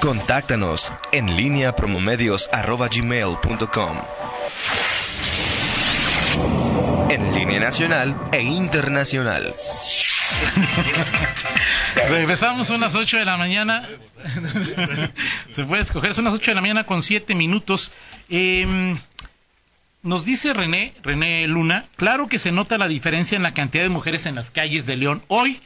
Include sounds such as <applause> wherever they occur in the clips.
Contáctanos en línea promomedios.com. En línea nacional e internacional. <laughs> Regresamos a unas 8 de la mañana. <laughs> Se puede escoger, son las 8 de la mañana con 7 minutos. Eh, nos dice René, René Luna, claro que se nota la diferencia en la cantidad de mujeres en las calles de León hoy.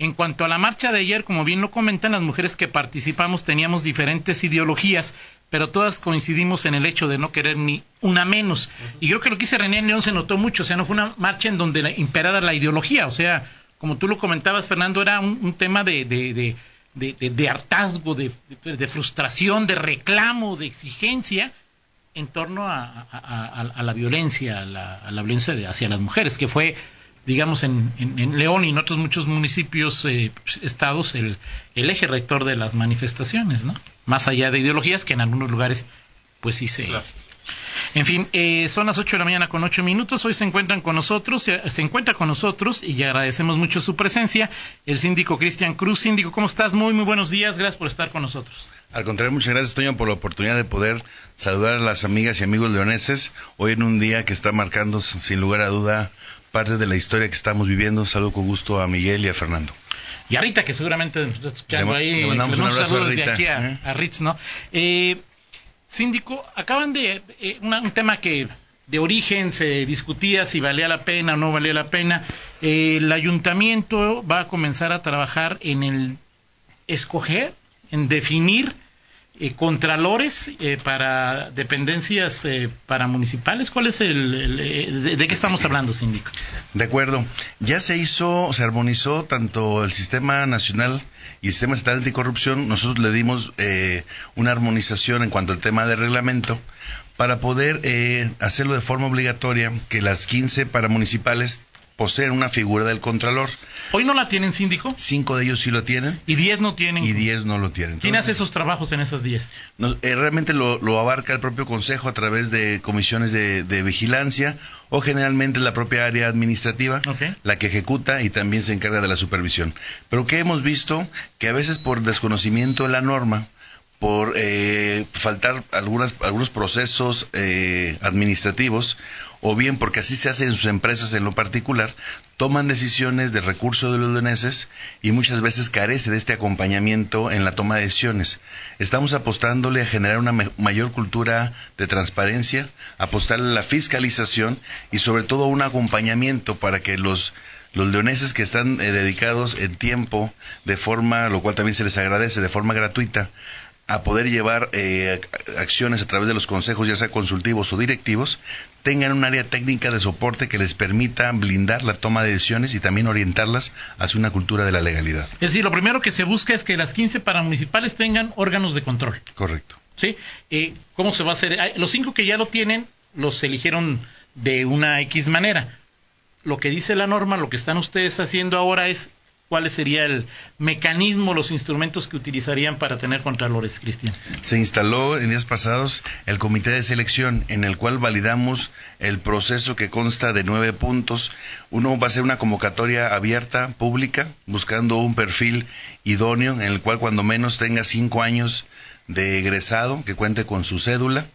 En cuanto a la marcha de ayer, como bien lo comentan, las mujeres que participamos teníamos diferentes ideologías, pero todas coincidimos en el hecho de no querer ni una menos. Y creo que lo que dice René en León se notó mucho, o sea, no fue una marcha en donde imperara la ideología, o sea, como tú lo comentabas, Fernando, era un, tema de hartazgo, de, frustración, de reclamo, de exigencia, en torno a, la violencia, a la, violencia hacia las mujeres, que fue, digamos, en, León y en otros muchos municipios, eh, estados, el, eje rector de las manifestaciones, ¿no? Más allá de ideologías que en algunos lugares, pues sí se, en fin, eh, son las 8 de la mañana con 8 minutos. Hoy se encuentran con nosotros, se, encuentra con nosotros y agradecemos mucho su presencia el síndico Cristian Cruz. Síndico, ¿cómo estás? Muy, muy buenos días. Gracias por estar con nosotros. Al contrario, muchas gracias, Toño, por la oportunidad de poder saludar a las amigas y amigos leoneses hoy en un día que está marcando, sin lugar a duda, parte de la historia que estamos viviendo. Saludo con gusto a Miguel y a Fernando. Y a Rita, que seguramente nos está escuchando ahí. Le mandamos un, saludo desde aquí a, ¿eh? a Ritz, ¿no? Eh, Síndico, acaban de eh, un tema que de origen se discutía si valía la pena o no valía la pena. Eh, el ayuntamiento va a comenzar a trabajar en el escoger, en definir eh, contralores para dependencias para municipales. ¿Cuál es el, de, qué estamos hablando, síndico? De acuerdo. Ya se hizo, se armonizó tanto el sistema nacional y el sistema estatal anticorrupción, nosotros le dimos eh, una armonización en cuanto al tema de reglamento para poder eh, hacerlo de forma obligatoria que las 15 paramunicipales poseen una figura del Contralor. ¿Hoy no la tienen, síndico? Cinco de ellos sí lo tienen. ¿Y diez no tienen? Y diez no lo tienen. ¿Quién hace esos trabajos en esas diez? Eh, realmente lo, abarca el propio Consejo a través de comisiones de, vigilancia o generalmente la propia área administrativa, la que ejecuta y también se encarga de la supervisión. Pero que hemos visto que a veces por desconocimiento de la norma, por eh, faltar algunas, algunos procesos eh, administrativos o bien porque así se hace en sus empresas en lo particular, toman decisiones de recursos de los leoneses y muchas veces carece de este acompañamiento en la toma de decisiones. Estamos apostándole a generar una mayor cultura de transparencia, apostarle a la fiscalización y sobre todo un acompañamiento para que los los leoneses que están eh, dedicados en tiempo de forma, lo cual también se les agradece, de forma gratuita, a poder llevar eh, acciones a través de los consejos, ya sea consultivos o directivos, tengan un área técnica de soporte que les permita blindar la toma de decisiones y también orientarlas hacia una cultura de la legalidad. Es decir, lo primero que se busca es que las 15 paramunicipales tengan órganos de control. Correcto. ¿Sí? Eh, ¿Cómo se va a hacer? Los cinco que ya lo tienen, los eligieron de una X manera. Lo que dice la norma, lo que están ustedes haciendo ahora es ¿Cuál sería el mecanismo, los instrumentos que utilizarían para tener contralores, Cristian? Se instaló en días pasados el comité de selección, en el cual validamos el proceso que consta de nueve puntos. Uno va a ser una convocatoria abierta, pública, buscando un perfil idóneo, en el cual cuando menos tenga cinco años de egresado, que cuente con su cédula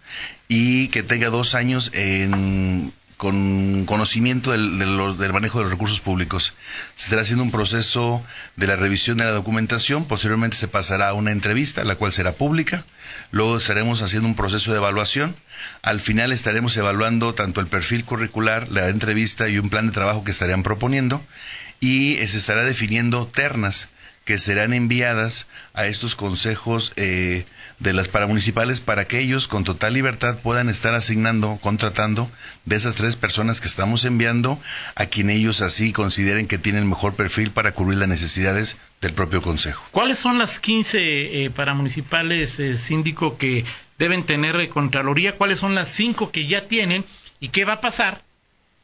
y que tenga dos años en con conocimiento del, del, manejo de los recursos públicos. Se estará haciendo un proceso de la revisión de la documentación, posteriormente se pasará a una entrevista, la cual será pública, luego estaremos haciendo un proceso de evaluación, al final estaremos evaluando tanto el perfil curricular, la entrevista y un plan de trabajo que estarían proponiendo, y se estará definiendo ternas que serán enviadas a estos consejos eh, de las paramunicipales para que ellos con total libertad puedan estar asignando, contratando de esas tres personas que estamos enviando a quien ellos así consideren que tienen mejor perfil para cubrir las necesidades del propio consejo. ¿Cuáles son las 15 eh, paramunicipales, eh, síndico, que deben tener Contraloría? ¿Cuáles son las cinco que ya tienen? ¿Y qué va a pasar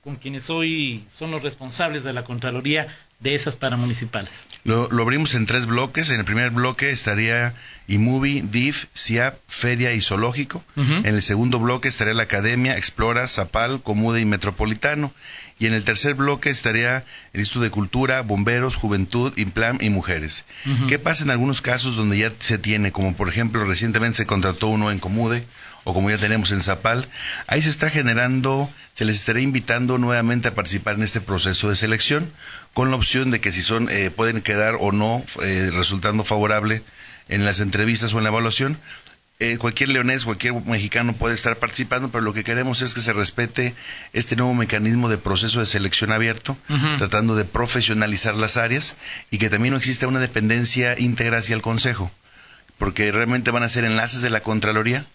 con quienes hoy son los responsables de la Contraloría de esas paramunicipales? Lo, lo abrimos en tres bloques. En el primer bloque estaría IMUBI, DIF, CIAP, Feria y Zoológico. En el segundo bloque estaría la Academia, Explora, Zapal, Comude y Metropolitano. Y en el tercer bloque estaría el Instituto de Cultura, Bomberos, Juventud, Implam y Mujeres. ¿Qué pasa en algunos casos donde ya se tiene, como por ejemplo recientemente se contrató uno en Comude o como ya tenemos en Zapal? Ahí se está generando, se les estará invitando nuevamente a participar en este proceso de selección con la opción de que si son eh, pueden quedar o no eh, resultando favorable en las entrevistas o en la evaluación, eh, cualquier leonés, cualquier mexicano puede estar participando, pero lo que queremos es que se respete este nuevo mecanismo de proceso de selección abierto, tratando de profesionalizar las áreas y que también no exista una dependencia íntegra hacia el Consejo, porque realmente van a ser enlaces de la Contraloría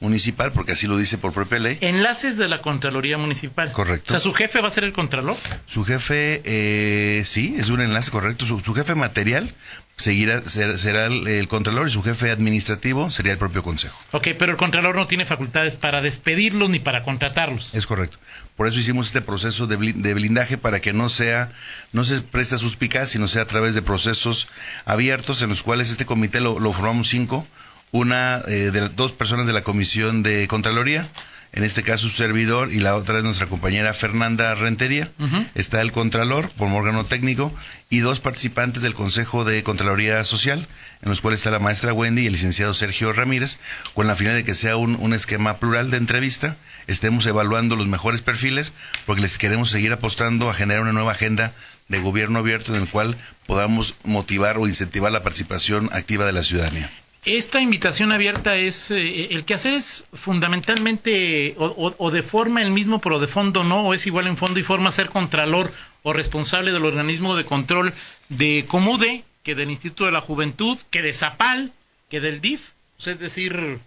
Municipal, porque así lo dice por propia ley. Enlaces de la Contraloría Municipal. Correcto. O sea, su jefe va a ser el Contralor. Su jefe, eh, sí, es un enlace correcto. Su, su jefe material seguirá, ser- será el, el Contralor y su jefe administrativo sería el propio Consejo. Ok, pero el Contralor no tiene facultades para despedirlos ni para contratarlos. Es correcto. Por eso hicimos este proceso de blindaje para que no sea, no se presta suspicaz, sino sea a través de procesos abiertos en los cuales este comité lo, lo formamos cinco, una eh, de dos personas de la comisión de Contraloría, en este caso su servidor y la otra es nuestra compañera Fernanda Rentería. Está el Contralor por órgano técnico y dos participantes del Consejo de Contraloría Social, en los cuales está la maestra Wendy y el licenciado Sergio Ramírez, con la finalidad de que sea un, un esquema plural de entrevista, estemos evaluando los mejores perfiles, porque les queremos seguir apostando a generar una nueva agenda de gobierno abierto en el cual podamos motivar o incentivar la participación activa de la ciudadanía. Esta invitación abierta es, eh, el que hacer es fundamentalmente o, de forma el mismo, pero de fondo no, o es igual en fondo y forma ser contralor o responsable del organismo de control de Comude, que del Instituto de la Juventud, que de Zapal, que del DIF. O sea, es decir,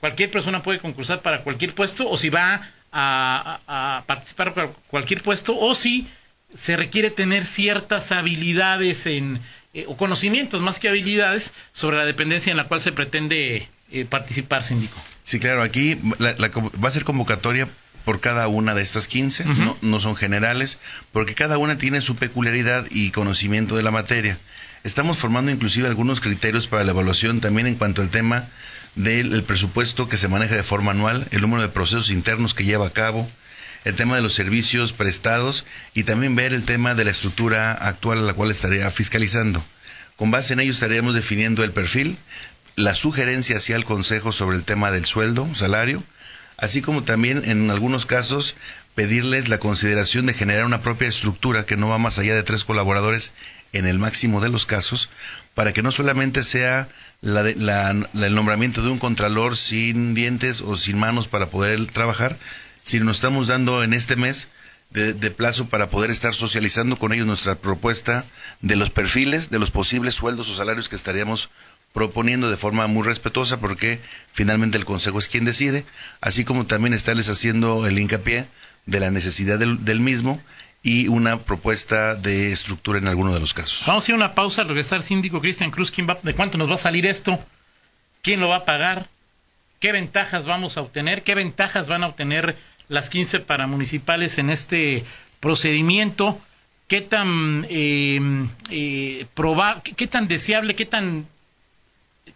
cualquier persona puede concursar para cualquier puesto, o si va a, a- a participar para cualquier puesto, o si se requiere tener ciertas habilidades en, eh, o conocimientos más que habilidades sobre la dependencia en la cual se pretende eh, participar, síndico. Sí, claro, aquí la- va a ser convocatoria por cada una de estas 15, Ujú. no, no son generales, porque cada una tiene su peculiaridad y conocimiento de la materia. Estamos formando inclusive algunos criterios para la evaluación también en cuanto al tema del el presupuesto que se maneja de forma anual, el número de procesos internos que lleva a cabo, el tema de los servicios prestados y también ver el tema de la estructura actual a la cual estaría fiscalizando. Con base en ello estaríamos definiendo el perfil, la sugerencia hacia el Consejo sobre el tema del sueldo, salario, así como también en algunos casos pedirles la consideración de generar una propia estructura que no va más allá de tres colaboradores en el máximo de los casos, para que no solamente sea la de- la- el nombramiento de un contralor sin dientes o sin manos para poder trabajar, sino nos estamos dando en este mes de, plazo para poder estar socializando con ellos nuestra propuesta de los perfiles, de los posibles sueldos o salarios que estaríamos proponiendo de forma muy respetuosa porque finalmente el Consejo es quien decide, así como también estarles haciendo el hincapié de la necesidad del, del mismo y una propuesta de estructura en alguno de los casos. Vamos a ir a una pausa, regresar, síndico Cristian Cruz, ¿quién va- ¿de cuánto nos va a salir esto? ¿Quién lo va a pagar? ¿Qué ventajas vamos a obtener? ¿Qué ventajas van a obtener las 15 paramunicipales en este procedimiento? ¿Qué tan eh, eh, proba- qué, tan deseable, qué tan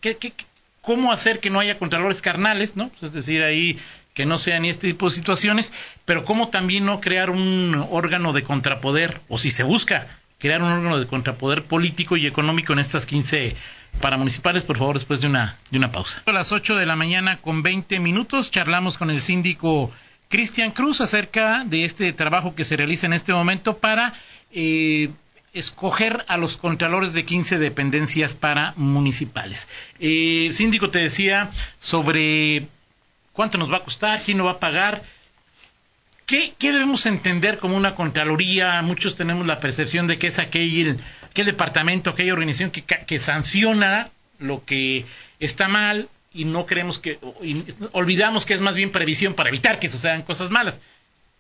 qué- cómo hacer que no haya contralores carnales, ¿no? Pues es decir, ahí que no sean este tipo de situaciones, pero cómo también no crear un órgano de contrapoder, o si se busca crear un órgano de contrapoder político y económico en estas 15 paramunicipales, por favor, después de una, de una pausa. A las 8 de la mañana con 20 minutos charlamos con el síndico Cristian Cruz acerca de este trabajo que se realiza en este momento para eh, escoger a los contralores de 15 dependencias paramunicipales. Eh, síndico, te decía sobre cuánto nos va a costar, quién lo va a pagar. ¿Qué, debemos entender como una Contraloría? Muchos tenemos la percepción de que es aquel, aquel departamento, aquella organización que, que sanciona lo que está mal y no creemos que, olvidamos que es más bien previsión para evitar que sucedan cosas malas.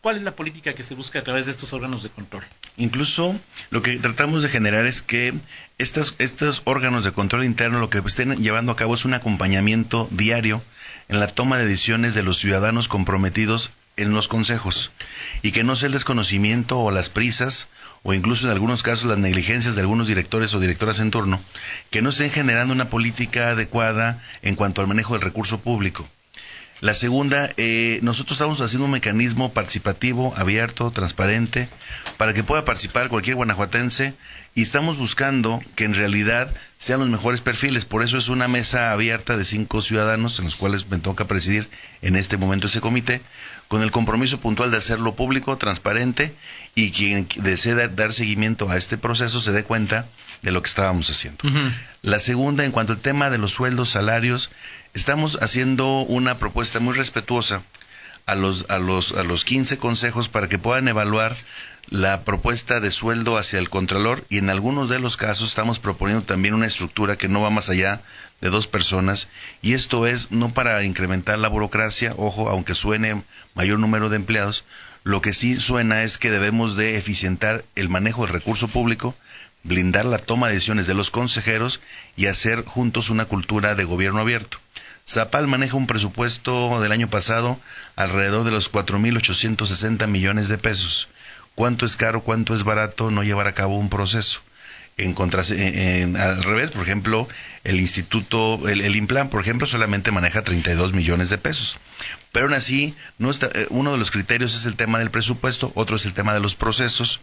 ¿Cuál es la política que se busca a través de estos órganos de control? Incluso lo que tratamos de generar es que estas, estos órganos de control interno lo que estén llevando a cabo es un acompañamiento diario en la toma de decisiones de los ciudadanos comprometidos en los consejos y que no sea el desconocimiento o las prisas o incluso en algunos casos las negligencias de algunos directores o directoras en turno que no estén generando una política adecuada en cuanto al manejo del recurso público. La segunda, eh, nosotros estamos haciendo un mecanismo participativo, abierto, transparente, para que pueda participar cualquier guanajuatense y estamos buscando que en realidad sean los mejores perfiles. Por eso es una mesa abierta de cinco ciudadanos en los cuales me toca presidir en este momento ese comité, con el compromiso puntual de hacerlo público, transparente y quien desee dar, seguimiento a este proceso se dé cuenta de lo que estábamos haciendo. La segunda, en cuanto al tema de los sueldos, salarios, Estamos haciendo una propuesta muy respetuosa a los, a los, a los 15 consejos para que puedan evaluar la propuesta de sueldo hacia el Contralor y en algunos de los casos estamos proponiendo también una estructura que no va más allá de dos personas y esto es no para incrementar la burocracia, ojo, aunque suene mayor número de empleados, lo que sí suena es que debemos de eficientar el manejo del recurso público, blindar la toma de decisiones de los consejeros y hacer juntos una cultura de gobierno abierto. Zapal maneja un presupuesto del año pasado alrededor de los 4.860 millones de pesos. ¿Cuánto es caro, cuánto es barato no llevar a cabo un proceso? En, en, al revés, por ejemplo, el instituto, el, el, Implan, por ejemplo, solamente maneja 32 millones de pesos. Pero aún así, no está, eh, uno de los criterios es el tema del presupuesto, otro es el tema de los procesos.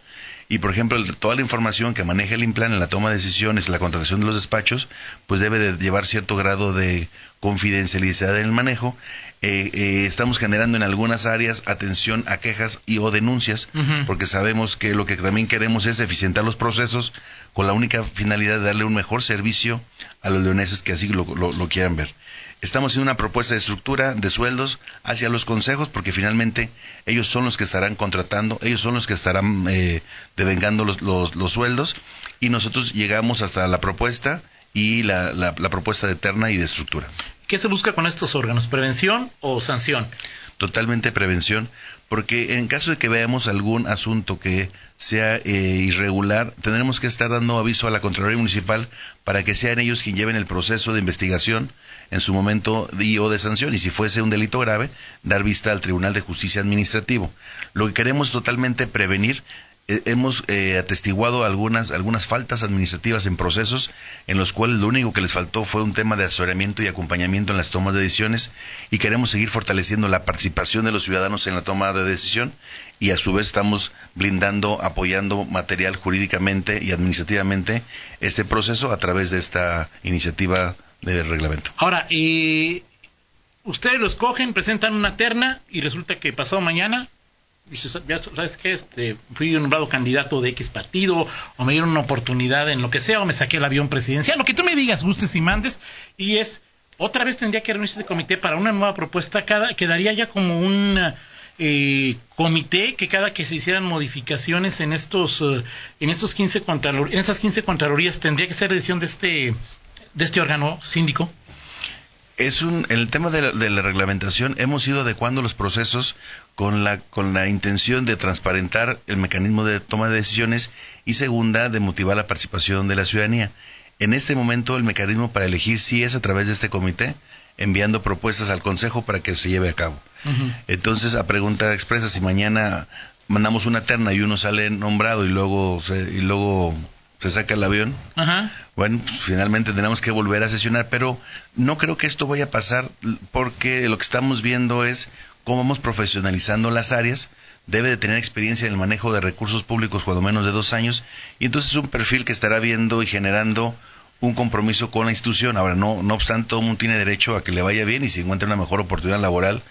Y, por ejemplo, toda la información que maneja el Implan en la toma de decisiones, en la contratación de los despachos, pues debe de llevar cierto grado de confidencialidad en el manejo. Eh, eh, estamos generando en algunas áreas atención a quejas y o denuncias, porque sabemos que lo que también queremos es eficientar los procesos con la única finalidad de darle un mejor servicio a los leoneses que así lo, lo quieran ver. Estamos haciendo una propuesta de estructura de sueldos hacia los consejos porque finalmente ellos son los que estarán contratando, ellos son los que estarán eh, devengando los, los, sueldos y nosotros llegamos hasta la propuesta y la, propuesta de terna y de estructura. ¿Qué se busca con estos órganos? ¿Prevención o sanción? Totalmente prevención, porque en caso de que veamos algún asunto que sea eh, irregular, tendremos que estar dando aviso a la Contraloría Municipal para que sean ellos quienes lleven el proceso de investigación en su momento y o de sanción, y si fuese un delito grave, dar vista al Tribunal de Justicia Administrativo. Lo que queremos totalmente prevenir hemos eh, atestiguado algunas, algunas faltas administrativas en procesos en los cuales lo único que les faltó fue un tema de asesoramiento y acompañamiento en las tomas de decisiones y queremos seguir fortaleciendo la participación de los ciudadanos en la toma de decisión y a su vez estamos blindando, apoyando material jurídicamente y administrativamente este proceso a través de esta iniciativa de reglamento. Ahora, y ustedes lo escogen, presentan una terna y resulta que pasado mañana ¿sabes qué? Este, fui nombrado candidato de X partido, o me dieron una oportunidad en lo que sea, o me saqué el avión presidencial, lo que tú me digas, gustes y mandes, y es, otra vez tendría que reunirse este comité para una nueva propuesta, cada, quedaría ya como un eh, comité que cada que se hicieran modificaciones en estos, eh, en estos 15 contralor, en estas 15 contralorías tendría que ser decisión de este, de este órgano síndico es un, en el tema de la, reglamentación hemos ido adecuando los procesos con la, con la intención de transparentar el mecanismo de toma de decisiones y segunda, de motivar la participación de la ciudadanía. En este momento el mecanismo para elegir sí es a través de este comité, enviando propuestas al Consejo para que se lleve a cabo. Entonces, a pregunta expresa, si mañana mandamos una terna y uno sale nombrado y luego, y luego se saca el avión. Bueno, pues, finalmente tenemos que volver a sesionar, pero no creo que esto vaya a pasar porque lo que estamos viendo es cómo vamos profesionalizando las áreas. Debe de tener experiencia en el manejo de recursos públicos cuando menos de dos años y entonces es un perfil que estará viendo y generando un compromiso con la institución. Ahora, no, no obstante, todo mundo tiene derecho a que le vaya bien y si encuentra una mejor oportunidad laboral,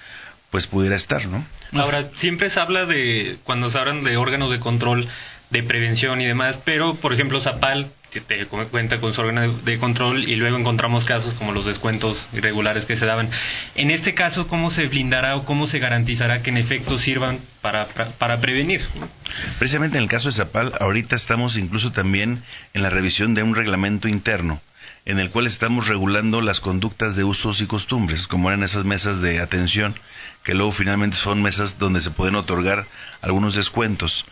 pues pudiera estar, ¿no? Ahora, siempre se habla de, cuando se hablan de órganos de control, de prevención y demás, pero por ejemplo Zapal te cuenta con su órgano de control y luego encontramos casos como los descuentos irregulares que se daban. En este caso, ¿cómo se blindará o cómo se garantizará que en efecto sirvan para, para prevenir? Precisamente en el caso de Zapal, ahorita estamos incluso también en la revisión de un reglamento interno en el cual estamos regulando las conductas de usos y costumbres, como eran esas mesas de atención, que luego finalmente son mesas donde se pueden otorgar algunos descuentos.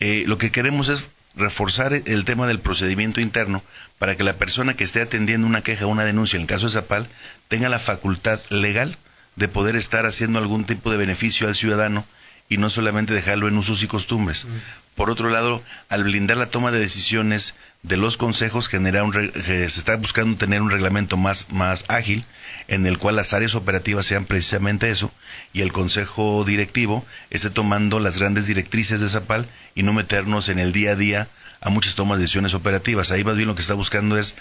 Eh, lo que queremos es reforzar el tema del procedimiento interno para que la persona que esté atendiendo una queja o una denuncia, en el caso de Zapal, tenga la facultad legal de poder estar haciendo algún tipo de beneficio al ciudadano y no solamente dejarlo en usos y costumbres. Por otro lado, al blindar la toma de decisiones de los consejos, genera un se está buscando tener un reglamento más, más ágil, en el cual las áreas operativas sean precisamente eso, y el consejo directivo esté tomando las grandes directrices de Zapal y no meternos en el día a día a muchas tomas de decisiones operativas. Ahí más bien lo que está buscando es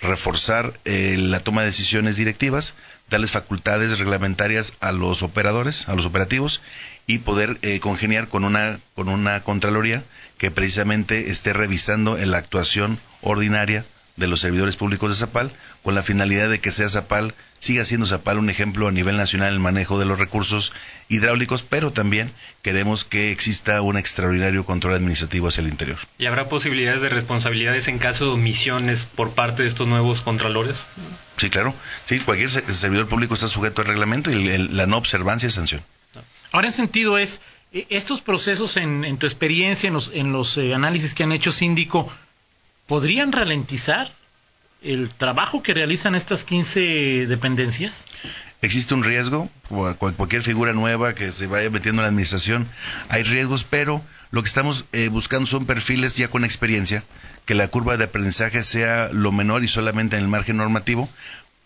reforzar eh, la toma de decisiones directivas, darles facultades reglamentarias a los operadores, a los operativos y poder eh, congeniar con una con una contraloría que precisamente esté revisando la actuación ordinaria de los servidores públicos de Zapal, con la finalidad de que sea Zapal, siga siendo Zapal un ejemplo a nivel nacional en el manejo de los recursos hidráulicos, pero también queremos que exista un extraordinario control administrativo hacia el interior. ¿Y habrá posibilidades de responsabilidades en caso de omisiones por parte de estos nuevos contralores? Sí, claro. Sí, cualquier servidor público está sujeto al reglamento y la no observancia es sanción. Ahora, en sentido es, e, estos procesos, en, tu experiencia, en los, eh, análisis que han hecho síndico, ¿podrían ralentizar el trabajo que realizan estas 15 dependencias? Existe un riesgo, cualquier figura nueva que se vaya metiendo en la administración, hay riesgos, pero lo que estamos eh, buscando son perfiles ya con experiencia, que la curva de aprendizaje sea lo menor y solamente en el margen normativo,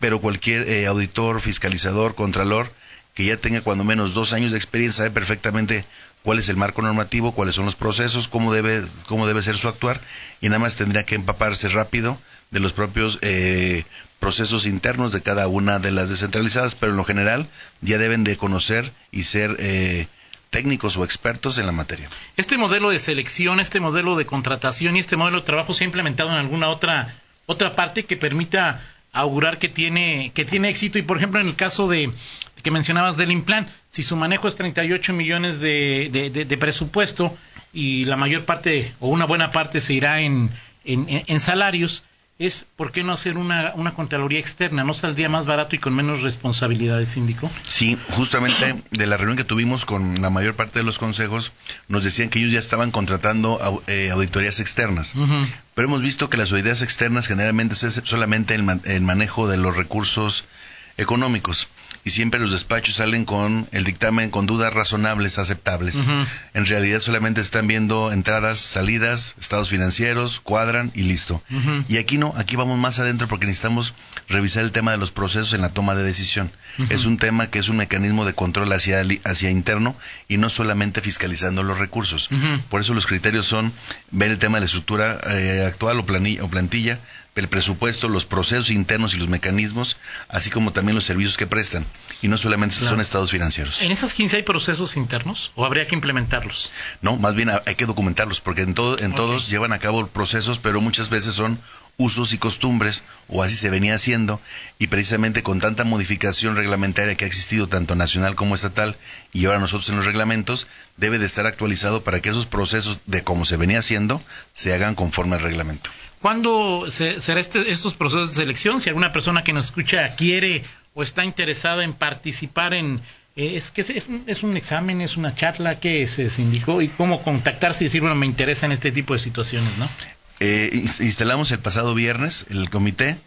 pero cualquier eh, auditor, fiscalizador, contralor, que ya tenga cuando menos dos años de experiencia, sabe perfectamente cuál es el marco normativo, cuáles son los procesos, cómo debe, cómo debe ser su actuar, y nada más tendría que empaparse rápido de los propios eh, procesos internos de cada una de las descentralizadas, pero en lo general ya deben de conocer y ser eh, técnicos o expertos en la materia. Este modelo de selección, este modelo de contratación y este modelo de trabajo se ha implementado en alguna otra otra parte que permita augurar que tiene que tiene éxito y por ejemplo en el caso de que mencionabas del Implan, si su manejo es 38 millones de, de, presupuesto y la mayor parte o una buena parte se irá en, en, salarios, es por qué no hacer una, una Contraloría externa, ¿no saldría más barato y con menos responsabilidades, síndico? Sí, justamente de la reunión que tuvimos con la mayor parte de los consejos, nos decían que ellos ya estaban contratando eh, auditorías externas, pero hemos visto que las auditorías externas generalmente es solamente el, el manejo de los recursos económicos y siempre los despachos salen con el dictamen con dudas razonables, aceptables. En realidad solamente están viendo entradas, salidas, estados financieros, cuadran y listo. Y aquí no, aquí vamos más adentro porque necesitamos revisar el tema de los procesos en la toma de decisión. Es un tema que es un mecanismo de control hacia, hacia interno y no solamente fiscalizando los recursos. Por eso los criterios son ver el tema de la estructura eh, actual o, planilla, o plantilla, el presupuesto, los procesos internos y los mecanismos, así como también los servicios que Y no solamente son estados financieros. ¿En esas 15 hay procesos internos o habría que implementarlos? No, más bien hay que documentarlos, porque en, todo, en todos llevan a cabo procesos, pero muchas veces son usos y costumbres, o así se venía haciendo, y precisamente con tanta modificación reglamentaria que ha existido tanto nacional como estatal, y ahora nosotros en los reglamentos, debe de estar actualizado para que esos procesos de cómo se venía haciendo se hagan conforme al reglamento. ¿Cuándo se, será este, estos procesos de selección? Si alguna persona que nos escucha quiere o está interesada en participar en... Eh, es que es, es, un examen, es una charla, que se indicó? ¿Y cómo contactarse y decir, bueno, me interesa en este tipo de situaciones, no? Eh, instalamos el pasado viernes el comité,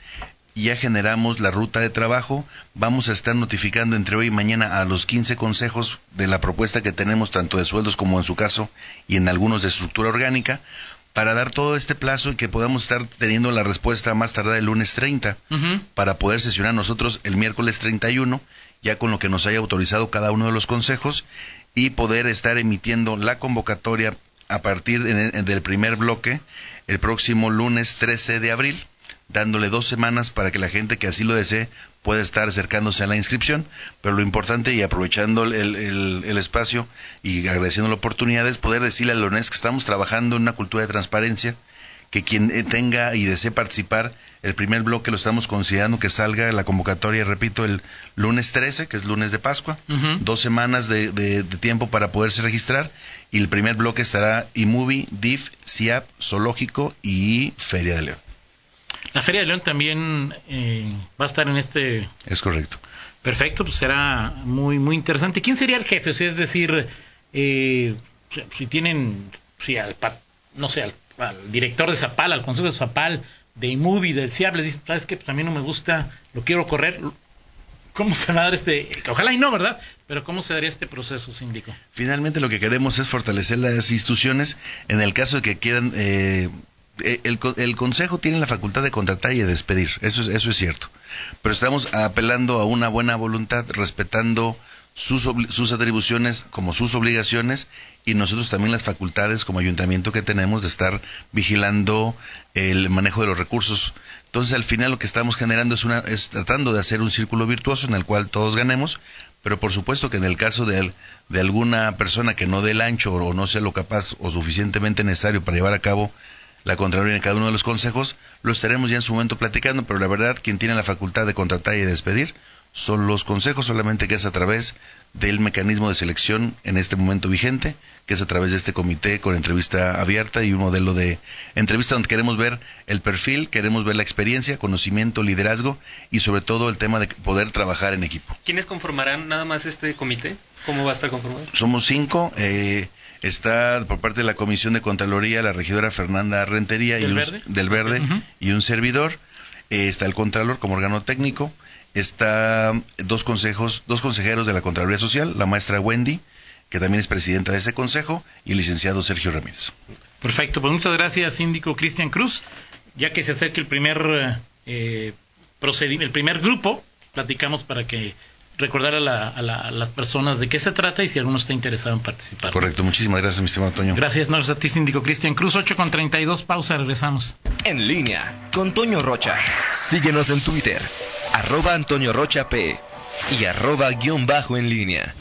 ya generamos la ruta de trabajo, vamos a estar notificando entre hoy y mañana a los 15 consejos de la propuesta que tenemos, tanto de sueldos como en su caso, y en algunos de estructura orgánica, para dar todo este plazo y que podamos estar teniendo la respuesta más tardar el lunes 30, para poder sesionar nosotros el miércoles 31, ya con lo que nos haya autorizado cada uno de los consejos, y poder estar emitiendo la convocatoria a partir del primer bloque el próximo lunes 13 de abril dándole dos semanas para que la gente que así lo desee pueda estar acercándose a la inscripción. Pero lo importante y aprovechando el, espacio y agradeciendo la oportunidad es poder decirle a Leonés que estamos trabajando en una cultura de transparencia, que quien eh, tenga y desee participar, el primer bloque lo estamos considerando que salga la convocatoria, repito, el lunes 13, que es lunes de Pascua, dos semanas de, de, tiempo para poderse registrar, y el primer bloque estará iMovie, DIF, CIAP, Zoológico y Feria de León. La Feria de León también eh, va a estar en este. Es correcto. Perfecto, pues será muy muy interesante. ¿Quién sería el jefe? es decir, eh, si tienen, si al, no sé, al, director de Zapal, al consejo de Zapal, de iMovie, del CIAB, les dice, ¿sabes qué? Pues a mí no me gusta, lo quiero correr. ¿Cómo se va a dar este, ojalá y no, ¿verdad? Pero ¿cómo se daría este proceso, síndico? Finalmente lo que queremos es fortalecer las instituciones en el caso de que quieran... Eh, el, el, Consejo tiene la facultad de contratar y de despedir, eso es, eso es cierto. Pero estamos apelando a una buena voluntad, respetando sus, atribuciones como sus obligaciones y nosotros también las facultades como ayuntamiento que tenemos de estar vigilando el manejo de los recursos. Entonces al final lo que estamos generando es, una, es tratando de hacer un círculo virtuoso en el cual todos ganemos, pero por supuesto que en el caso de, de alguna persona que no dé el ancho o no sea lo capaz o suficientemente necesario para llevar a cabo la Contraloría en cada uno de los consejos, lo estaremos ya en su momento platicando, pero la verdad quien tiene la facultad de contratar y de despedir son los consejos, solamente que es a través del mecanismo de selección en este momento vigente, que es a través de este comité con entrevista abierta y un modelo de entrevista donde queremos ver el perfil, queremos ver la experiencia, conocimiento, liderazgo y sobre todo el tema de poder trabajar en equipo. ¿Quiénes conformarán nada más este comité? ¿Cómo va a estar conformado? Somos cinco. Eh, está por parte de la Comisión de Contraloría la regidora Fernanda Rentería ¿Del y Verde? del Verde uh -huh. y un servidor. Eh, está el Contralor como órgano técnico está dos consejos, dos consejeros de la Contraloría Social, la maestra Wendy, que también es presidenta de ese consejo, y el licenciado Sergio Ramírez. Perfecto, pues muchas gracias, síndico Cristian Cruz. Ya que se acerca el primer eh, el primer grupo, platicamos para que recordar a, la, a, la, a, las personas de qué se trata y si alguno está interesado en participar. Correcto, muchísimas gracias, mi estimado Toño. Gracias, no, a ti, síndico Cristian Cruz, 8 con 32, pausa, regresamos. En línea con Toño Rocha. Síguenos en Twitter, arroba Antonio Rocha P y arroba guion bajo en línea.